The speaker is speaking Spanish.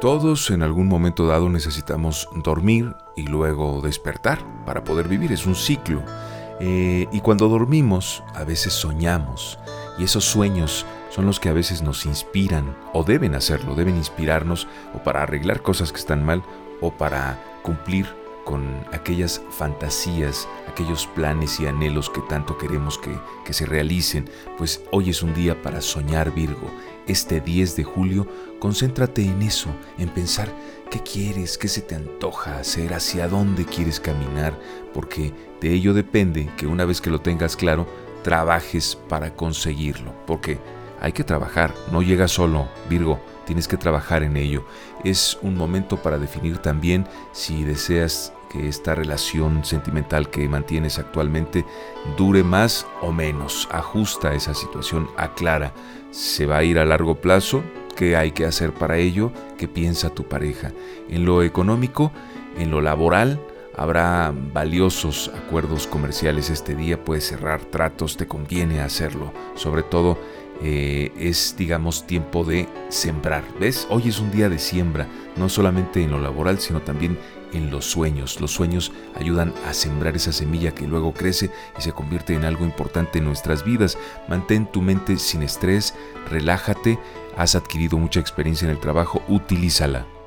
Todos en algún momento dado necesitamos dormir y luego despertar para poder vivir. Es un ciclo. Eh, y cuando dormimos, a veces soñamos. Y esos sueños son los que a veces nos inspiran, o deben hacerlo, deben inspirarnos, o para arreglar cosas que están mal, o para cumplir con aquellas fantasías, aquellos planes y anhelos que tanto queremos que, que, se realicen, pues hoy es un día para soñar Virgo. Este 10 de julio, concéntrate en eso, en pensar qué quieres, qué se te antoja hacer, hacia dónde quieres caminar, porque de ello depende que una vez que lo tengas claro, trabajes para conseguirlo, porque hay que trabajar, no llega solo, Virgo, tienes que trabajar en ello. Es un momento para definir también si deseas que esta relación sentimental que mantienes actualmente dure más o menos. Ajusta esa situación, aclara. ¿Se va a ir a largo plazo? ¿Qué hay que hacer para ello? ¿Qué piensa tu pareja? En lo económico, en lo laboral, habrá valiosos acuerdos comerciales este día. Puedes cerrar tratos, te conviene hacerlo. Sobre todo eh, es, digamos, tiempo de sembrar. ¿Ves? Hoy es un día de siembra, no solamente en lo laboral, sino también en los sueños. Los sueños ayudan a sembrar esa semilla que luego crece y se convierte en algo importante en nuestras vidas. Mantén tu mente sin estrés, relájate, has adquirido mucha experiencia en el trabajo, utilízala.